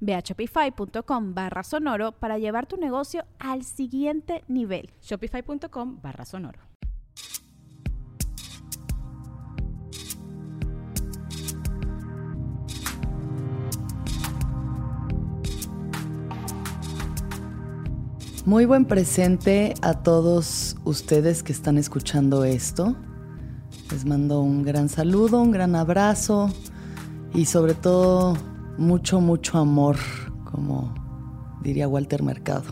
Ve a shopify.com barra sonoro para llevar tu negocio al siguiente nivel. Shopify.com barra sonoro. Muy buen presente a todos ustedes que están escuchando esto. Les mando un gran saludo, un gran abrazo y sobre todo mucho, mucho amor, como diría Walter Mercado.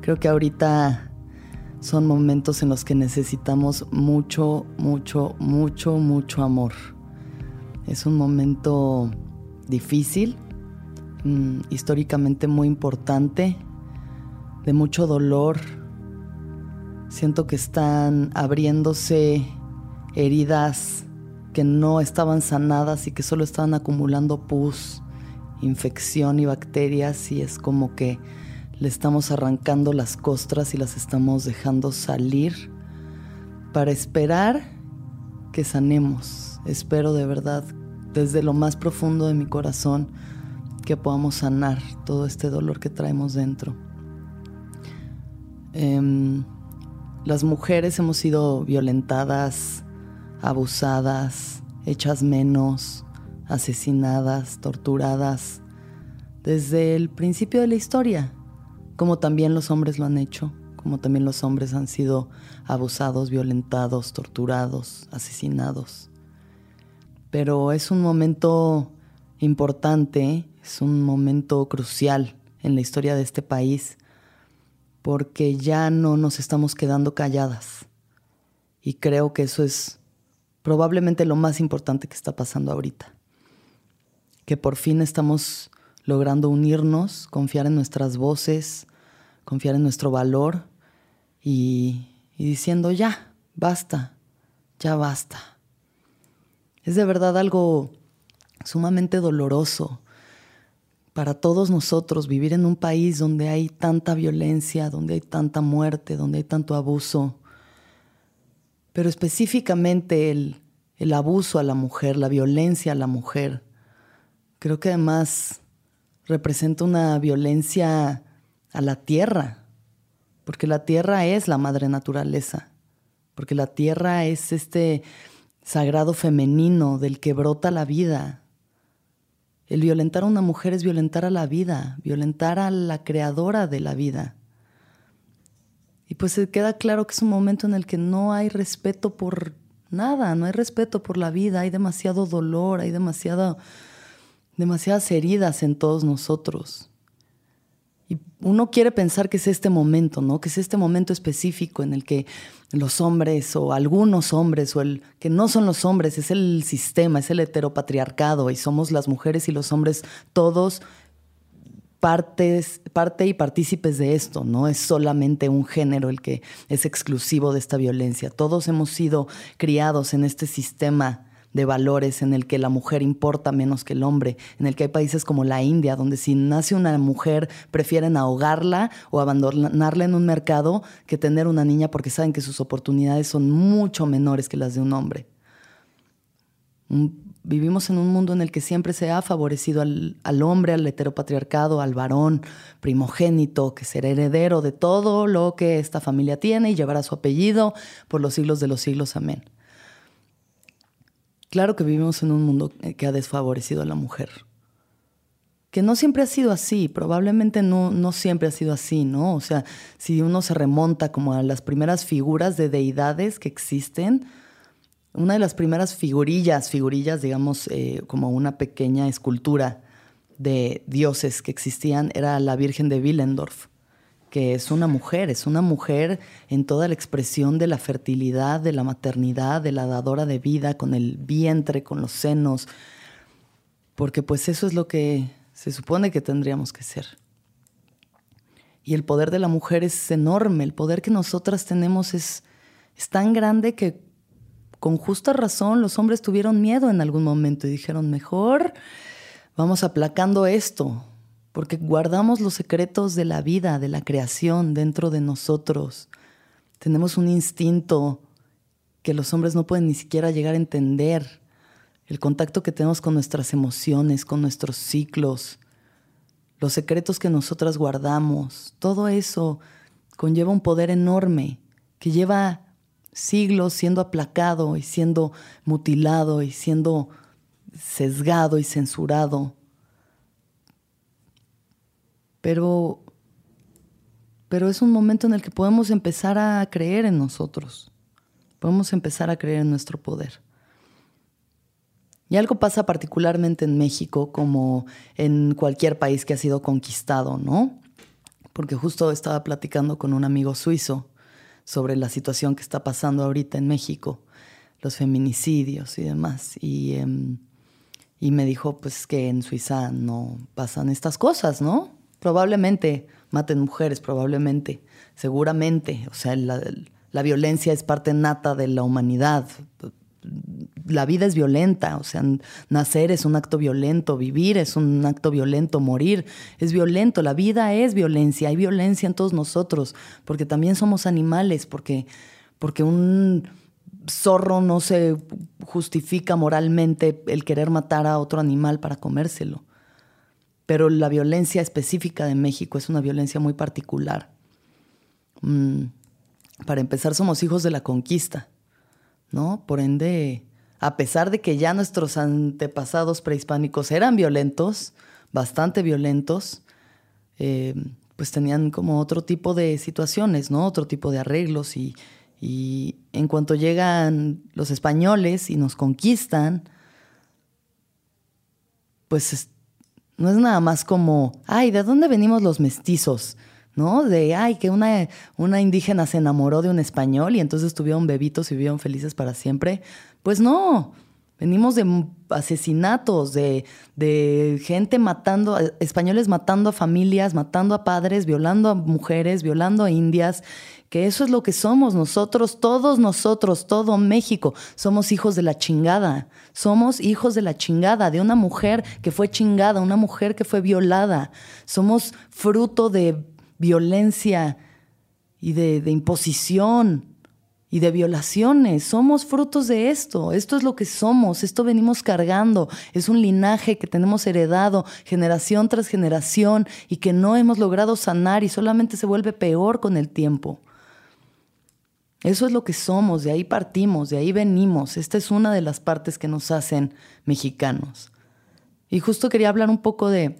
Creo que ahorita son momentos en los que necesitamos mucho, mucho, mucho, mucho amor. Es un momento difícil, mm, históricamente muy importante, de mucho dolor. Siento que están abriéndose heridas que no estaban sanadas y que solo estaban acumulando pus infección y bacterias y es como que le estamos arrancando las costras y las estamos dejando salir para esperar que sanemos. Espero de verdad desde lo más profundo de mi corazón que podamos sanar todo este dolor que traemos dentro. Em, las mujeres hemos sido violentadas, abusadas, hechas menos, asesinadas, torturadas, desde el principio de la historia, como también los hombres lo han hecho, como también los hombres han sido abusados, violentados, torturados, asesinados. Pero es un momento importante, es un momento crucial en la historia de este país, porque ya no nos estamos quedando calladas. Y creo que eso es probablemente lo más importante que está pasando ahorita que por fin estamos logrando unirnos, confiar en nuestras voces, confiar en nuestro valor y, diciendo ya, basta, ya basta. Es de verdad algo sumamente doloroso para todos nosotros vivir en un país donde hay tanta violencia, donde hay tanta muerte, donde hay tanto abuso. Pero específicamente el, el abuso a la mujer, la violencia a la mujer, creo que además representa una violencia a la tierra, porque la tierra es la madre naturaleza, porque la tierra es este sagrado femenino del que brota la vida. El violentar a una mujer es violentar a la vida, violentar a la creadora de la vida. Y pues se queda claro que es un momento en el que no hay respeto por nada, no hay respeto por la vida, hay demasiado dolor, hay demasiado demasiadas heridas en todos nosotros. Y uno quiere pensar que es este momento, ¿no? Que es este momento específico en el que los hombres o algunos hombres o el que no son los hombres, es el sistema, es el heteropatriarcado y somos las mujeres y los hombres todos partes, parte y partícipes de esto, no es solamente un género el que es exclusivo de esta violencia. Todos hemos sido criados en este sistema de valores en el que la mujer importa menos que el hombre, en el que hay países como la India, donde si nace una mujer prefieren ahogarla o abandonarla en un mercado que tener una niña porque saben que sus oportunidades son mucho menores que las de un hombre. Vivimos en un mundo en el que siempre se ha favorecido al, al hombre, al heteropatriarcado, al varón primogénito, que será heredero de todo lo que esta familia tiene y llevará su apellido por los siglos de los siglos. Amén. Claro que vivimos en un mundo que ha desfavorecido a la mujer. que no siempre ha sido así, probablemente no, no siempre ha sido así, ¿no? O sea, si uno se remonta como a las primeras figuras de deidades que existen, una de las primeras figurillas, figurillas, digamos, eh, como una pequeña escultura de dioses que existían, era la Virgen de Willendorf, que es una mujer, es una mujer en toda la expresión de la fertilidad, de la maternidad, de la dadora de vida, con el vientre, con los senos, porque pues eso es lo que se supone que tendríamos que ser. Y el poder de la mujer es enorme, el poder que nosotras tenemos es, es tan grande que con justa razón los hombres tuvieron miedo en algún momento y dijeron, mejor vamos aplacando esto, porque guardamos los secretos de la vida, de la creación dentro de nosotros. Tenemos un instinto que los hombres no pueden ni siquiera llegar a entender el contacto que tenemos con nuestras emociones, con nuestros ciclos, los secretos que nosotras guardamos, todo eso conlleva un poder enorme que lleva siglos siendo aplacado y siendo mutilado y siendo sesgado y censurado. Pero, pero es un momento en el que podemos empezar a creer en nosotros, podemos empezar a creer en nuestro poder. Y algo pasa particularmente en México como en cualquier país que ha sido conquistado, ¿no? Porque justo estaba platicando con un amigo suizo sobre la situación que está pasando ahorita en México, los feminicidios y demás. Y, em, y me dijo pues que en Suiza no pasan estas cosas, ¿no? Probablemente maten mujeres, probablemente, seguramente. O sea, la, violencia es parte nata de la humanidad la vida es violenta, o sea, nacer es un acto violento, vivir es un acto violento, morir es violento, la vida es violencia, hay violencia en todos nosotros, porque también somos animales, porque, porque un zorro no se justifica moralmente el querer matar a otro animal para comérselo. Pero la violencia específica de México es una violencia muy particular. Mm, para empezar, somos hijos de la conquista, ¿no? Por ende, a pesar de que ya nuestros antepasados prehispánicos eran violentos, bastante violentos, eh, pues tenían como otro tipo de situaciones, ¿no? Otro tipo de arreglos y, en cuanto llegan los españoles y nos conquistan, pues no es nada más como, ay, ¿de dónde venimos los mestizos? ¿no? De, ay, que una, una indígena se enamoró de un español y entonces tuvieron bebitos y vivieron felices para siempre. Pues no, venimos de asesinatos, de, de gente matando, españoles matando a familias, matando a padres, violando a mujeres, violando a indias, que eso es lo que somos nosotros, todos nosotros, todo México, somos hijos de la chingada, somos hijos de la chingada, de una mujer que fue chingada, una mujer que fue violada, somos fruto de violencia y de, imposición y de violaciones. Somos frutos de esto. Esto es lo que somos. Esto venimos cargando. Es un linaje que tenemos heredado generación tras generación y que no hemos logrado sanar y solamente se vuelve peor con el tiempo. Eso es lo que somos, de ahí partimos, de ahí venimos. Esta es una de las partes que nos hacen mexicanos. Y justo quería hablar un poco de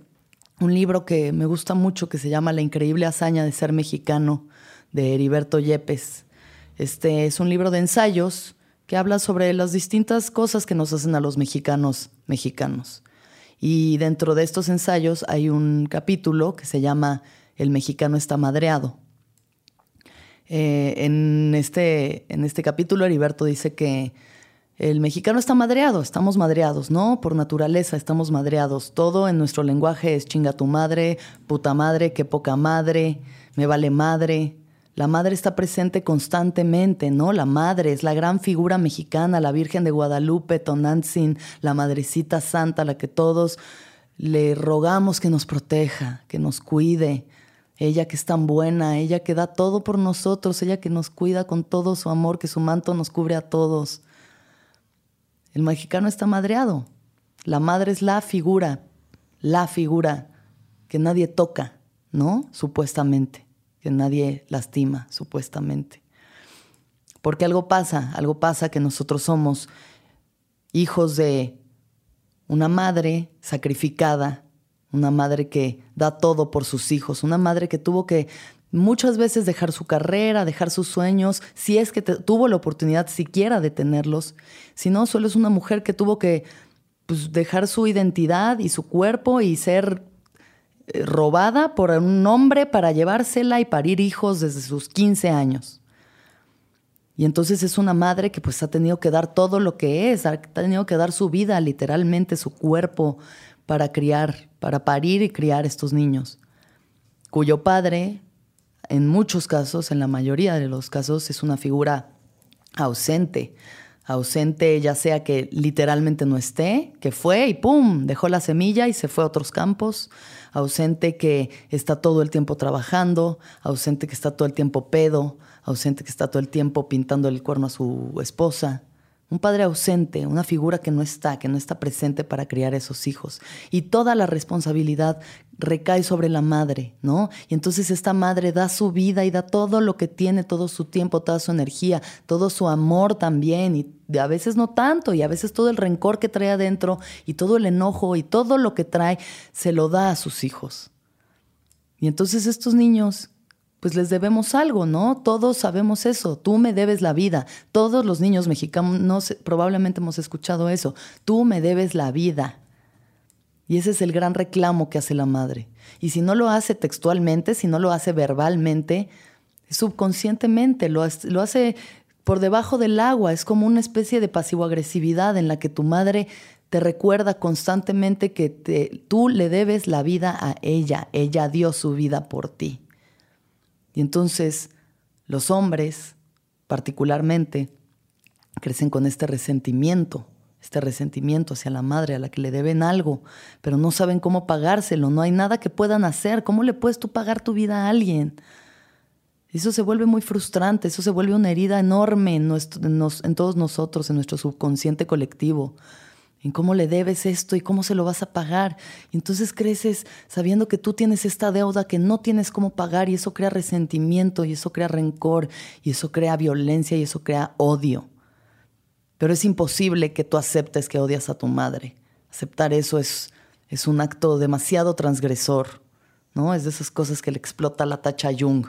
un libro que me gusta mucho que se llama La increíble hazaña de ser mexicano de Heriberto Yepes. Este es un libro de ensayos que habla sobre las distintas cosas que nos hacen a los mexicanos mexicanos. Y dentro de estos ensayos hay un capítulo que se llama El mexicano está madreado. Eh, en, este, en este capítulo Heriberto dice que el mexicano está madreado, estamos madreados, ¿no? Por naturaleza estamos madreados. Todo en nuestro lenguaje es chinga tu madre, puta madre, qué poca madre, me vale madre. La madre está presente constantemente, ¿no? La madre es la gran figura mexicana, la Virgen de Guadalupe, Tonantzin, la Madrecita Santa, la que todos le rogamos que nos proteja, que nos cuide. Ella que es tan buena, ella que da todo por nosotros, ella que nos cuida con todo su amor, que su manto nos cubre a todos. El mexicano está madreado. La madre es la figura, la figura que nadie toca, ¿no? Supuestamente, que nadie lastima, supuestamente. Porque algo pasa, algo pasa que nosotros somos hijos de una madre sacrificada, una madre que da todo por sus hijos, una madre que tuvo que muchas veces dejar su carrera, dejar sus sueños, si es que tuvo la oportunidad siquiera de tenerlos. Si no, solo es una mujer que tuvo que pues, dejar su identidad y su cuerpo y ser robada por un hombre para llevársela y parir hijos desde sus 15 años. Y entonces es una madre que pues ha tenido que dar todo lo que es, ha tenido que dar su vida, literalmente su cuerpo, para criar, para parir y criar estos niños, cuyo padre, en muchos casos, en la mayoría de los casos, es una figura ausente, ausente ya sea que literalmente no esté, que fue y ¡pum! dejó la semilla y se fue a otros campos, ausente que está todo el tiempo trabajando, ausente que está todo el tiempo pedo, ausente que está todo el tiempo pintando el cuerno a su esposa, un padre ausente, una figura que no está, que no está presente para criar a esos hijos. Y toda la responsabilidad recae sobre la madre, ¿no? Y entonces esta madre da su vida y da todo lo que tiene, todo su tiempo, toda su energía, todo su amor también, y a veces no tanto, y a veces todo el rencor que trae adentro, y todo el enojo, y todo lo que trae, se lo da a sus hijos. Y entonces estos niños pues les debemos algo, ¿no? Todos sabemos eso, tú me debes la vida. Todos los niños mexicanos probablemente hemos escuchado eso, tú me debes la vida. Y ese es el gran reclamo que hace la madre. Y si no lo hace textualmente, si no lo hace verbalmente, subconscientemente, lo, lo hace por debajo del agua, es como una especie de pasivo-agresividad en la que tu madre te recuerda constantemente que tú le debes la vida a ella, ella dio su vida por ti. Y entonces los hombres, particularmente, crecen con este resentimiento, este resentimiento hacia la madre a la que le deben algo, pero no saben cómo pagárselo, no hay nada que puedan hacer. ¿Cómo le puedes tú pagar tu vida a alguien? Eso se vuelve muy frustrante, eso se vuelve una herida enorme en, en todos nosotros, en nuestro subconsciente colectivo en cómo le debes esto y cómo se lo vas a pagar. Y entonces creces sabiendo que tú tienes esta deuda que no tienes cómo pagar y eso crea resentimiento y eso crea rencor y eso crea violencia y eso crea odio. Pero es imposible que tú aceptes que odias a tu madre. Aceptar eso es, es un acto demasiado transgresor, ¿no? Es de esas cosas que le explota la tacha Jung.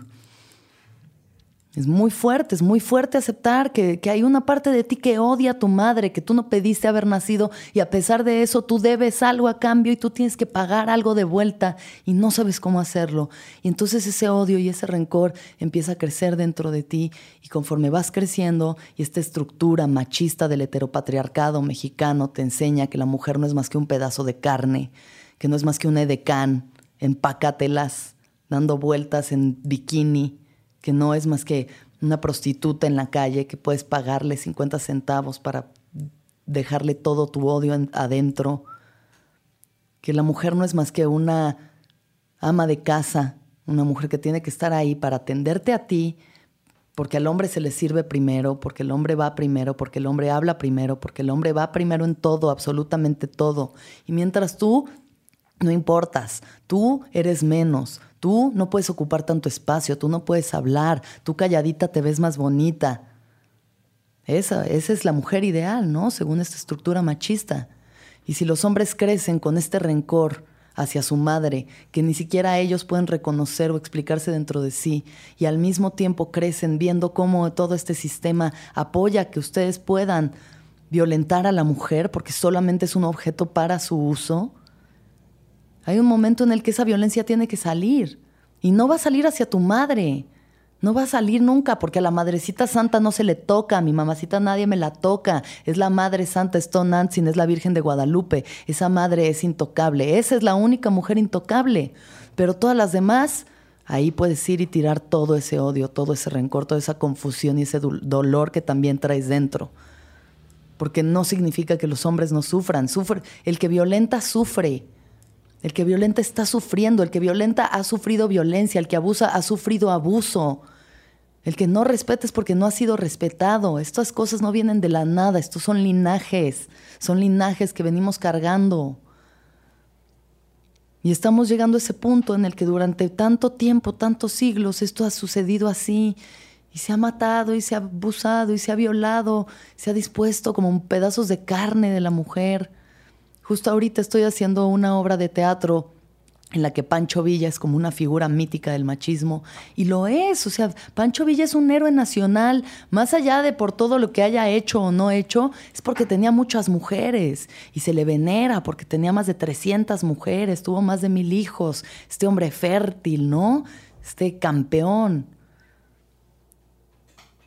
Es muy fuerte, es muy fuerte aceptar que, hay una parte de ti que odia a tu madre, que tú no pediste haber nacido y a pesar de eso tú debes algo a cambio y tú tienes que pagar algo de vuelta y no sabes cómo hacerlo. Y entonces ese odio y ese rencor empieza a crecer dentro de ti y conforme vas creciendo y esta estructura machista del heteropatriarcado mexicano te enseña que la mujer no es más que un pedazo de carne, que no es más que un edecán, empácatelas, dando vueltas en bikini que no es más que una prostituta en la calle que puedes pagarle 50 centavos para dejarle todo tu odio adentro, que la mujer no es más que una ama de casa, una mujer que tiene que estar ahí para atenderte a ti, porque al hombre se le sirve primero, porque el hombre va primero, porque el hombre habla primero, porque el hombre va primero en todo, absolutamente todo. Y mientras tú no importas, tú eres menos, Tú no puedes ocupar tanto espacio, tú no puedes hablar, tú calladita te ves más bonita. Esa, esa es la mujer ideal, ¿no? Según esta estructura machista. Y si los hombres crecen con este rencor hacia su madre, que ni siquiera ellos pueden reconocer o explicarse dentro de sí, y al mismo tiempo crecen viendo cómo todo este sistema apoya que ustedes puedan violentar a la mujer porque solamente es un objeto para su uso, hay un momento en el que esa violencia tiene que salir. Y no va a salir hacia tu madre. No va a salir nunca porque a la madrecita santa no se le toca, a mi mamacita nadie me la toca. Es la madre santa, es Tonantzin, es la Virgen de Guadalupe. Esa madre es intocable. Esa es la única mujer intocable. Pero todas las demás, ahí puedes ir y tirar todo ese odio, todo ese rencor, toda esa confusión y ese dolor que también traes dentro. Porque no significa que los hombres no sufran. Sufre, el que violenta sufre. El que violenta está sufriendo, el que violenta ha sufrido violencia, el que abusa ha sufrido abuso. El que no respeta es porque no ha sido respetado. Estas cosas no vienen de la nada, estos son linajes, son linajes que venimos cargando. Y estamos llegando a ese punto en el que durante tanto tiempo, tantos siglos, esto ha sucedido así. Y se ha matado y se ha abusado y se ha violado, se ha dispuesto como pedazos de carne de la mujer. Justo ahorita estoy haciendo una obra de teatro en la que Pancho Villa es como una figura mítica del machismo, y lo es, o sea, Pancho Villa es un héroe nacional, más allá de por todo lo que haya hecho o no hecho, es porque tenía muchas mujeres, y se le venera porque tenía más de 300 mujeres, tuvo más de mil hijos, este hombre fértil, ¿no? Este campeón.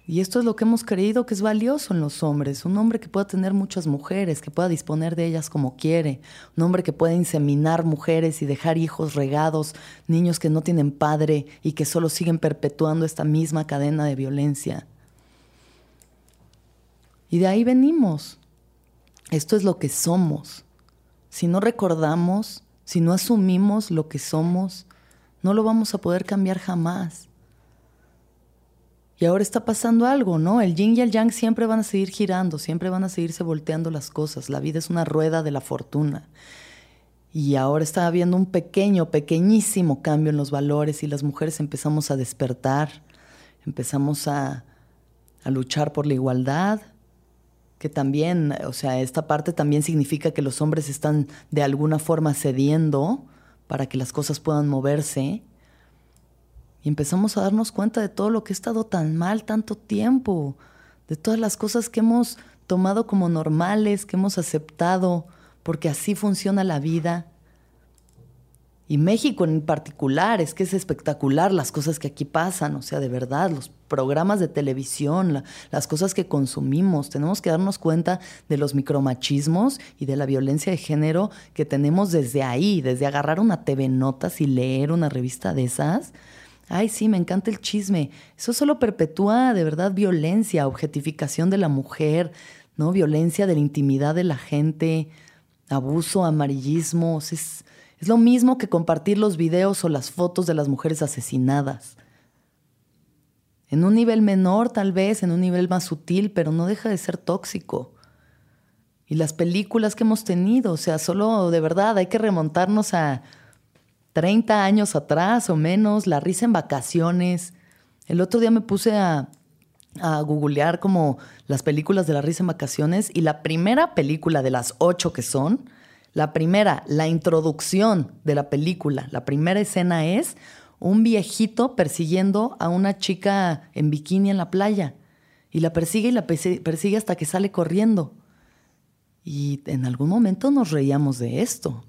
Y esto es lo que hemos creído que es valioso en los hombres, un hombre que pueda tener muchas mujeres, que pueda disponer de ellas como quiere, un hombre que pueda inseminar mujeres y dejar hijos regados, niños que no tienen padre y que solo siguen perpetuando esta misma cadena de violencia. Y de ahí venimos. Esto es lo que somos. Si no recordamos, si no asumimos lo que somos, no lo vamos a poder cambiar jamás. Y ahora está pasando algo, ¿no? El yin y el yang siempre van a seguir girando, siempre van a seguirse volteando las cosas. La vida es una rueda de la fortuna. Y ahora está habiendo un pequeño, pequeñísimo cambio en los valores y las mujeres empezamos a despertar, empezamos a, a luchar por la igualdad, que también, o sea, esta parte también significa que los hombres están de alguna forma cediendo para que las cosas puedan moverse y empezamos a darnos cuenta de todo lo que ha estado tan mal tanto tiempo, de todas las cosas que hemos tomado como normales, que hemos aceptado, porque así funciona la vida. Y México en particular, es que es espectacular las cosas que aquí pasan, o sea, de verdad, los programas de televisión, las cosas que consumimos, tenemos que darnos cuenta de los micromachismos y de la violencia de género que tenemos desde ahí, desde agarrar una TV Notas y leer una revista de esas, Ay, sí, me encanta el chisme. Eso solo perpetúa de verdad violencia, objetificación de la mujer, ¿no? Violencia de la intimidad de la gente, abuso, amarillismo. Es, es lo mismo que compartir los videos o las fotos de las mujeres asesinadas. En un nivel menor, tal vez, en un nivel más sutil, pero no deja de ser tóxico. Y las películas que hemos tenido, o sea, solo de verdad hay que remontarnos a 30 años atrás o menos, La risa en vacaciones. El otro día me puse a, a googlear como las películas de La risa en vacaciones y la primera película de las ocho que son, la primera, la introducción de la película, la primera escena es un viejito persiguiendo a una chica en bikini en la playa. Y la persigue y la persigue hasta que sale corriendo. Y en algún momento nos reíamos de esto.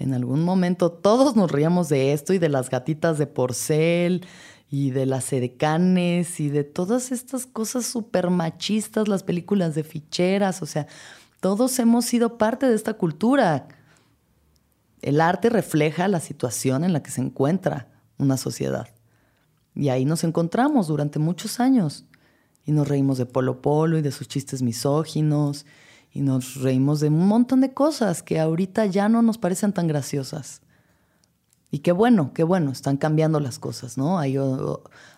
En algún momento todos nos reíamos de esto y de las gatitas de porcel y de las edecanes y de todas estas cosas súper machistas, las películas de ficheras, o sea, todos hemos sido parte de esta cultura. El arte refleja la situación en la que se encuentra una sociedad. Y ahí nos encontramos durante muchos años. Y nos reímos de Polo Polo y de sus chistes misóginos y nos reímos de un montón de cosas que ahorita ya no nos parecen tan graciosas. Y qué bueno, qué bueno, están cambiando las cosas, ¿no? Hay,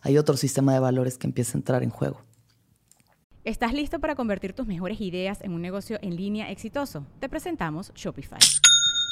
hay otro sistema de valores que empieza a entrar en juego. ¿Estás listo para convertir tus mejores ideas en un negocio en línea exitoso? Te presentamos Shopify.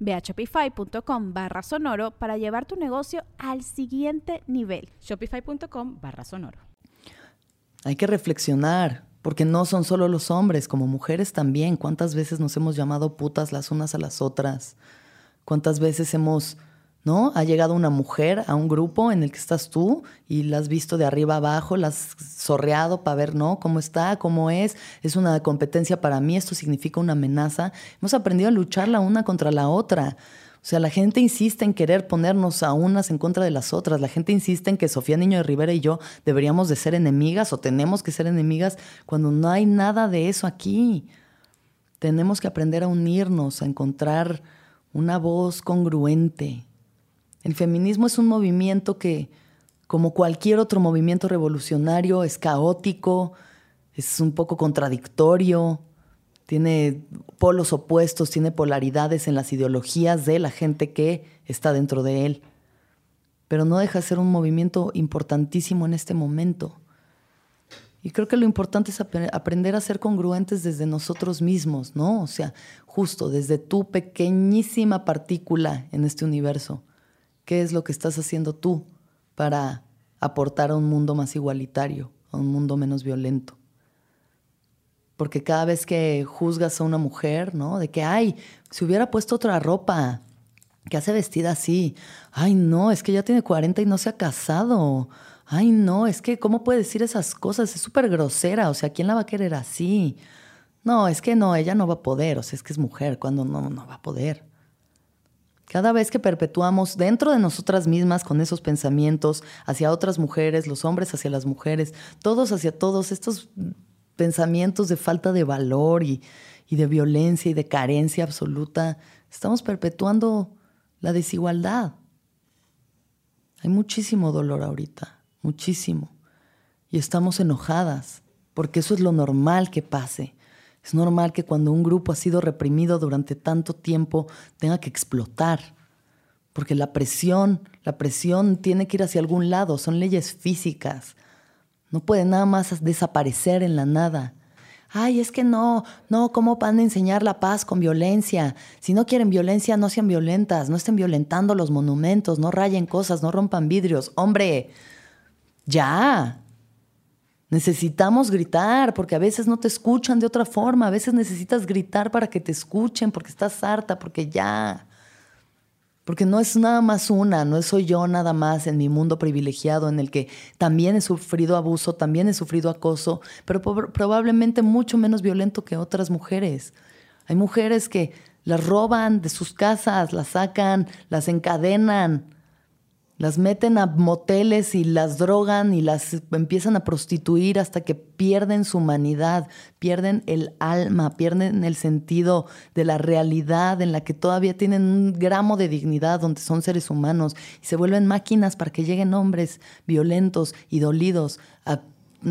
Ve a shopify.com barra sonoro para llevar tu negocio al siguiente nivel. Shopify.com barra sonoro. Hay que reflexionar, porque no son solo los hombres, como mujeres también. ¿Cuántas veces nos hemos llamado putas las unas a las otras? ¿Cuántas veces hemos ¿no? Ha llegado una mujer a un grupo en el que estás tú y la has visto de arriba abajo, la has sorreado para ver, ¿no? ¿Cómo está? ¿Cómo es? Es una competencia para mí, esto significa una amenaza. Hemos aprendido a luchar la una contra la otra. O sea, la gente insiste en querer ponernos a unas en contra de las otras. La gente insiste en que Sofía Niño de Rivera y yo deberíamos de ser enemigas o tenemos que ser enemigas cuando no hay nada de eso aquí. Tenemos que aprender a unirnos, a encontrar una voz congruente. El feminismo es un movimiento que, como cualquier otro movimiento revolucionario, es caótico, es un poco contradictorio, tiene polos opuestos, tiene polaridades en las ideologías de la gente que está dentro de él. Pero no deja de ser un movimiento importantísimo en este momento. Y creo que lo importante es aprender a ser congruentes desde nosotros mismos, ¿no? O sea, justo desde tu pequeñísima partícula en este universo. ¿Qué es lo que estás haciendo tú para aportar a un mundo más igualitario, a un mundo menos violento? Porque cada vez que juzgas a una mujer, ¿no? De que, ay, si hubiera puesto otra ropa, que hace vestida así. Ay, no, es que ya tiene 40 y no se ha casado ay no, es que ¿cómo puede decir esas cosas? Es súper grosera, o sea, ¿quién la va a querer así? No, es que no, ella no va a poder, o sea, es que es mujer, cuando no, no va a poder. Cada vez que perpetuamos dentro de nosotras mismas con esos pensamientos hacia otras mujeres, los hombres hacia las mujeres, todos hacia todos, estos pensamientos de falta de valor y, de violencia y de carencia absoluta, estamos perpetuando la desigualdad. Hay muchísimo dolor ahorita muchísimo. Y estamos enojadas, porque eso es lo normal que pase. Es normal que cuando un grupo ha sido reprimido durante tanto tiempo tenga que explotar, porque la presión, la presión tiene que ir hacia algún lado, son leyes físicas. No puede nada más desaparecer en la nada. Ay, es que no, no, ¿cómo van a enseñar la paz con violencia? Si no quieren violencia, no sean violentas, no estén violentando los monumentos, no rayen cosas, no rompan vidrios. Hombre, ya. Necesitamos gritar porque a veces no te escuchan de otra forma, a veces necesitas gritar para que te escuchen porque estás harta, porque ya. Porque no es nada más una, no soy yo nada más en mi mundo privilegiado en el que también he sufrido abuso, también he sufrido acoso, pero probablemente mucho menos violento que otras mujeres. Hay mujeres que las roban de sus casas, las sacan, las encadenan, las meten a moteles y las drogan y las empiezan a prostituir hasta que pierden su humanidad, pierden el alma, pierden el sentido de la realidad en la que todavía tienen un gramo de dignidad, donde son seres humanos, y se vuelven máquinas para que lleguen hombres violentos y dolidos a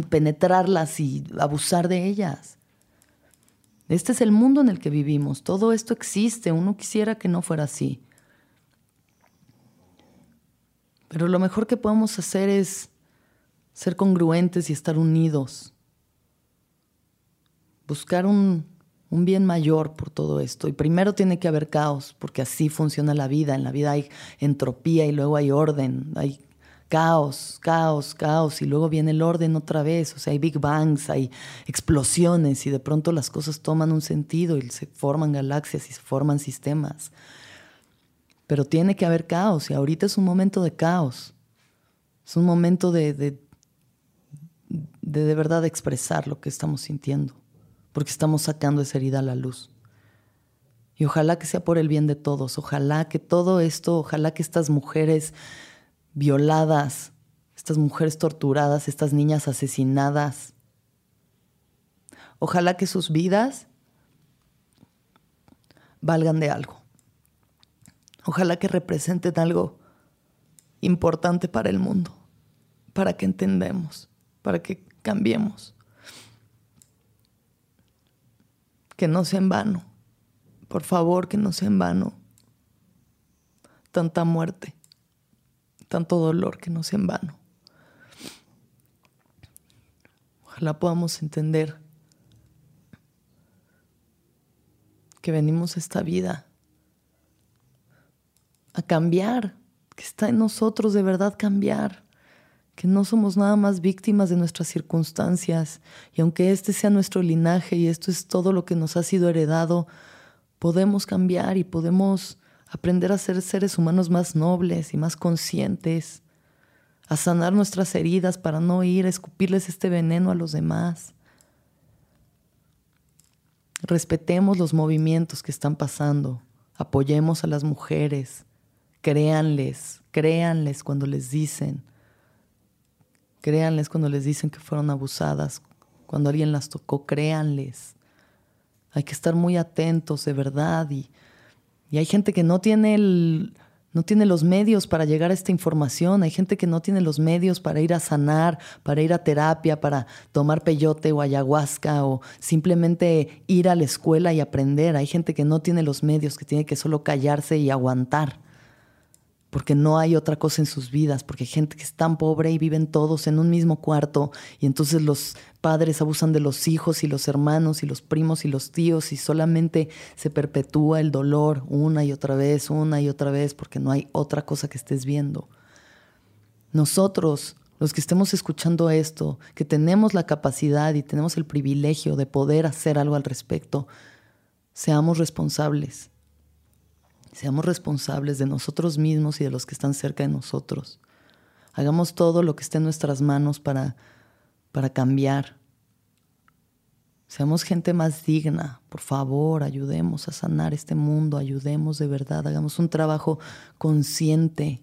penetrarlas y abusar de ellas. Este es el mundo en el que vivimos, todo esto existe, uno quisiera que no fuera así. Pero lo mejor que podemos hacer es ser congruentes y estar unidos. Buscar un, bien mayor por todo esto. Y primero tiene que haber caos, porque así funciona la vida. En la vida hay entropía y luego hay orden. Hay caos, caos, caos. Y luego viene el orden otra vez. O sea, hay big bangs, hay explosiones y de pronto las cosas toman un sentido y se forman galaxias y se forman sistemas. Pero tiene que haber caos y ahorita es un momento de caos. Es un momento de de, de, verdad expresar lo que estamos sintiendo, porque estamos sacando esa herida a la luz. Y ojalá que sea por el bien de todos, ojalá que todo esto, ojalá que estas mujeres violadas, estas mujeres torturadas, estas niñas asesinadas, ojalá que sus vidas valgan de algo. Ojalá que representen algo importante para el mundo, para que entendemos, para que cambiemos. Que no sea en vano, por favor, que no sea en vano tanta muerte, tanto dolor, que no sea en vano. Ojalá podamos entender que venimos a esta vida a cambiar, que está en nosotros de verdad cambiar, que no somos nada más víctimas de nuestras circunstancias y aunque este sea nuestro linaje y esto es todo lo que nos ha sido heredado, podemos cambiar y podemos aprender a ser seres humanos más nobles y más conscientes, a sanar nuestras heridas para no ir a escupirles este veneno a los demás. Respetemos los movimientos que están pasando, apoyemos a las mujeres, créanles, créanles cuando les dicen, créanles cuando les dicen que fueron abusadas, cuando alguien las tocó, créanles. Hay que estar muy atentos de verdad y Y hay gente que no tiene el, no tiene los medios para llegar a esta información. Hay gente que no tiene los medios para ir a sanar, para ir a terapia, para tomar peyote o ayahuasca o simplemente ir a la escuela y aprender. Hay gente que no tiene los medios, que tiene que solo callarse y aguantar porque no hay otra cosa en sus vidas, porque hay gente que es tan pobre y viven todos en un mismo cuarto y entonces los padres abusan de los hijos y los hermanos y los primos y los tíos y solamente se perpetúa el dolor una y otra vez, una y otra vez, porque no hay otra cosa que estés viendo. Nosotros, los que estemos escuchando esto, que tenemos la capacidad y tenemos el privilegio de poder hacer algo al respecto, seamos responsables Seamos responsables de nosotros mismos y de los que están cerca de nosotros. Hagamos todo lo que esté en nuestras manos para, para cambiar. Seamos gente más digna, por favor, ayudemos a sanar este mundo, ayudemos de verdad, hagamos un trabajo consciente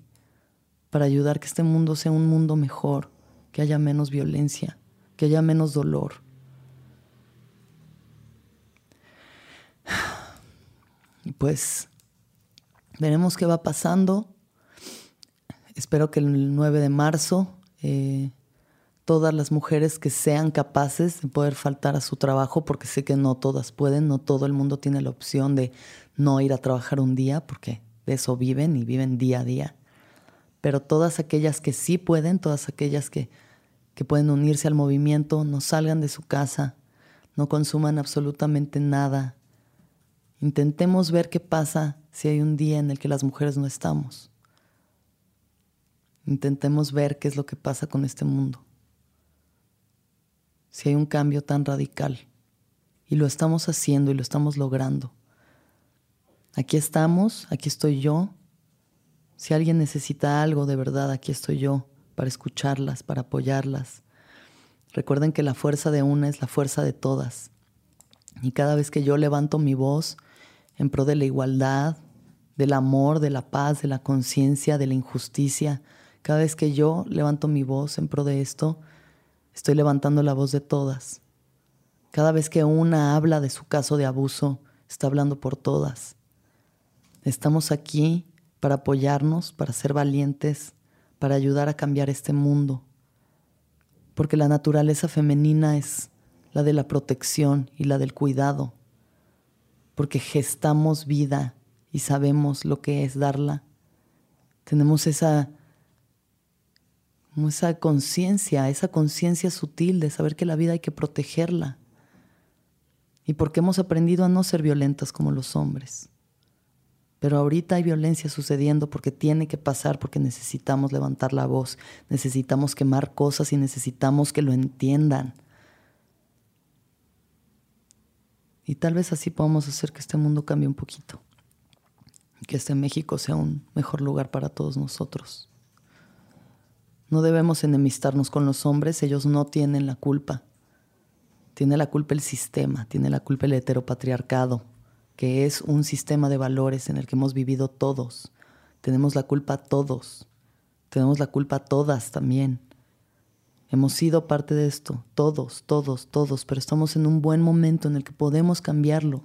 para ayudar que este mundo sea un mundo mejor, que haya menos violencia, que haya menos dolor. Y pues Veremos qué va pasando. Espero que el 9 de marzo eh, todas las mujeres que sean capaces de poder faltar a su trabajo, porque sé que no todas pueden, no todo el mundo tiene la opción de no ir a trabajar un día, porque de eso viven y viven día a día. Pero todas aquellas que sí pueden, todas aquellas que, que pueden unirse al movimiento, no salgan de su casa, no consuman absolutamente nada. Intentemos ver qué pasa si hay un día en el que las mujeres no estamos. Intentemos ver qué es lo que pasa con este mundo. Si hay un cambio tan radical. Y lo estamos haciendo y lo estamos logrando. Aquí estamos, aquí estoy yo. Si alguien necesita algo de verdad, aquí estoy yo para escucharlas, para apoyarlas. Recuerden que la fuerza de una es la fuerza de todas. Y cada vez que yo levanto mi voz en pro de la igualdad, del amor, de la paz, de la conciencia, de la injusticia. Cada vez que yo levanto mi voz en pro de esto, estoy levantando la voz de todas. Cada vez que una habla de su caso de abuso, está hablando por todas. Estamos aquí para apoyarnos, para ser valientes, para ayudar a cambiar este mundo. Porque la naturaleza femenina es la de la protección y la del cuidado. Porque gestamos vida y sabemos lo que es darla. Tenemos esa, esa conciencia, esa conciencia sutil de saber que la vida hay que protegerla. Y porque hemos aprendido a no ser violentas como los hombres. Pero ahorita hay violencia sucediendo porque tiene que pasar, porque necesitamos levantar la voz, necesitamos quemar cosas y necesitamos que lo entiendan. Y tal vez así podamos hacer que este mundo cambie un poquito que este México sea un mejor lugar para todos nosotros. No debemos enemistarnos con los hombres, ellos no tienen la culpa. Tiene la culpa el sistema, tiene la culpa el heteropatriarcado, que es un sistema de valores en el que hemos vivido todos. Tenemos la culpa todos, tenemos la culpa todas también. Hemos sido parte de esto, todos, todos, todos, pero estamos en un buen momento en el que podemos cambiarlo.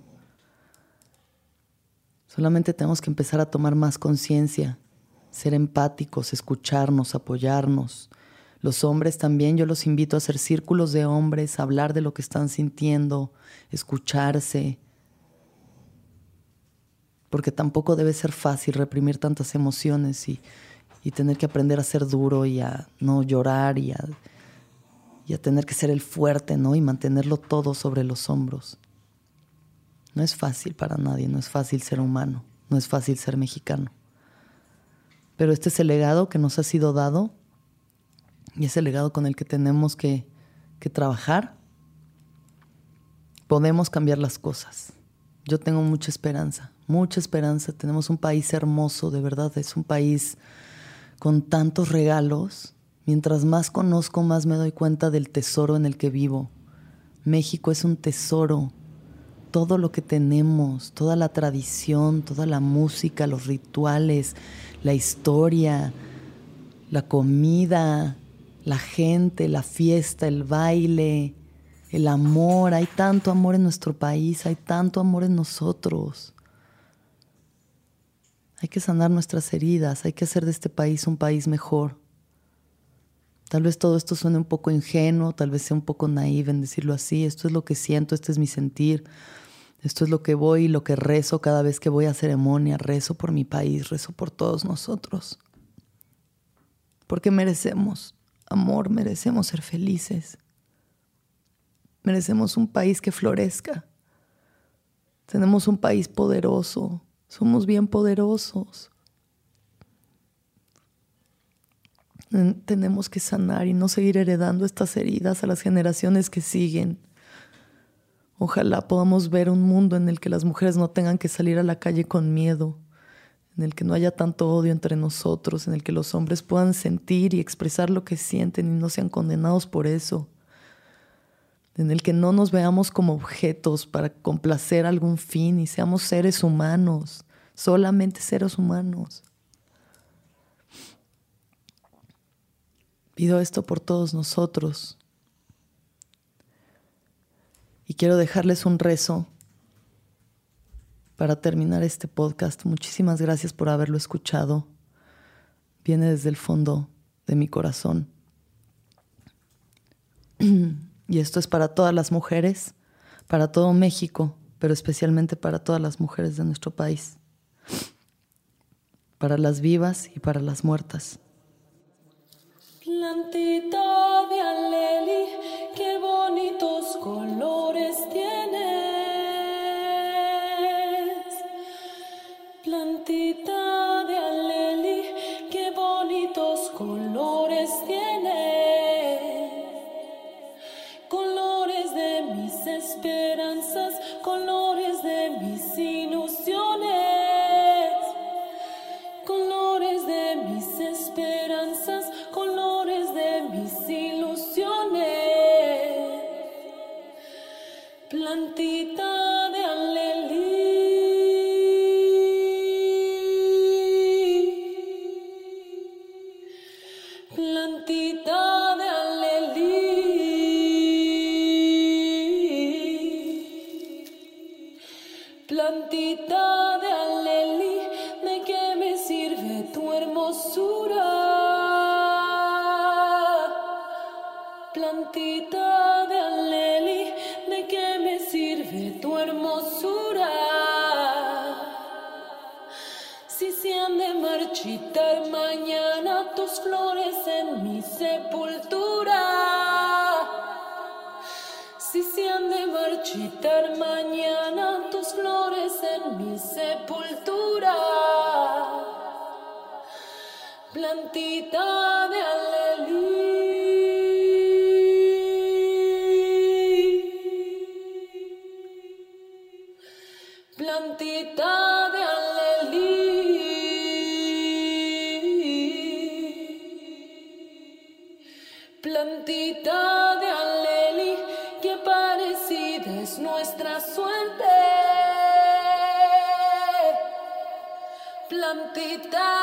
Solamente tenemos que empezar a tomar más conciencia, ser empáticos, escucharnos, apoyarnos. Los hombres también, yo los invito a hacer círculos de hombres, hablar de lo que están sintiendo, escucharse. Porque tampoco debe ser fácil reprimir tantas emociones y, tener que aprender a ser duro y a no llorar y a, y a tener que ser el fuerte, ¿no? Y mantenerlo todo sobre los hombros. No es fácil para nadie, no es fácil ser humano, no es fácil ser mexicano. Pero este es el legado que nos ha sido dado y es el legado con el que tenemos que, que trabajar. Podemos cambiar las cosas. Yo tengo mucha esperanza, mucha esperanza. Tenemos un país hermoso, de verdad, es un país con tantos regalos. Mientras más conozco, más me doy cuenta del tesoro en el que vivo. México es un tesoro todo lo que tenemos, toda la tradición, toda la música, los rituales, la historia, la comida, la gente, la fiesta, el baile, el amor. Hay tanto amor en nuestro país, hay tanto amor en nosotros. Hay que sanar nuestras heridas, hay que hacer de este país un país mejor. Tal vez todo esto suene un poco ingenuo, tal vez sea un poco naive en decirlo así. Esto es lo que siento, este es mi sentir. Esto es lo que voy y lo que rezo cada vez que voy a ceremonia. Rezo por mi país, rezo por todos nosotros. Porque merecemos amor, merecemos ser felices. Merecemos un país que florezca. Tenemos un país poderoso. Somos bien poderosos. Tenemos que sanar y no seguir heredando estas heridas a las generaciones que siguen. Ojalá podamos ver un mundo en el que las mujeres no tengan que salir a la calle con miedo, en el que no haya tanto odio entre nosotros, en el que los hombres puedan sentir y expresar lo que sienten y no sean condenados por eso, en el que no nos veamos como objetos para complacer algún fin y seamos seres humanos, solamente seres humanos. Pido esto por todos nosotros. Y quiero dejarles un rezo para terminar este podcast. Muchísimas gracias por haberlo escuchado. Viene desde el fondo de mi corazón. Y esto es para todas las mujeres, para todo México, pero especialmente para todas las mujeres de nuestro país. Para las vivas y para las muertas. Plantita de aleli, qué bonitos colores tienes. Plantita marchitar mañana tus flores en mi sepultura. Plantita de alelí. Plantita de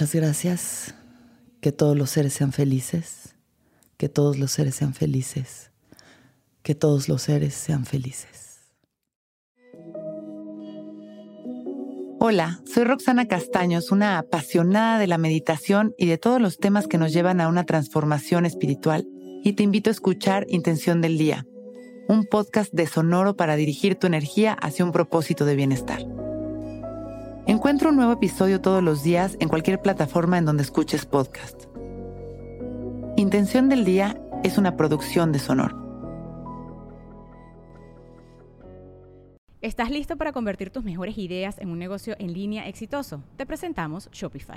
Muchas gracias. Que todos los seres sean felices. Que todos los seres sean felices. Que todos los seres sean felices. Hola, soy Roxana Castaños, una apasionada de la meditación y de todos los temas que nos llevan a una transformación espiritual, y te invito a escuchar Intención del Día, un podcast de Sonoro para dirigir tu energía hacia un propósito de bienestar. Encuentra un nuevo episodio todos los días en cualquier plataforma en donde escuches podcast. Intención del Día es una producción de Sonoro. ¿Estás listo para convertir tus mejores ideas en un negocio en línea exitoso? Te presentamos Shopify.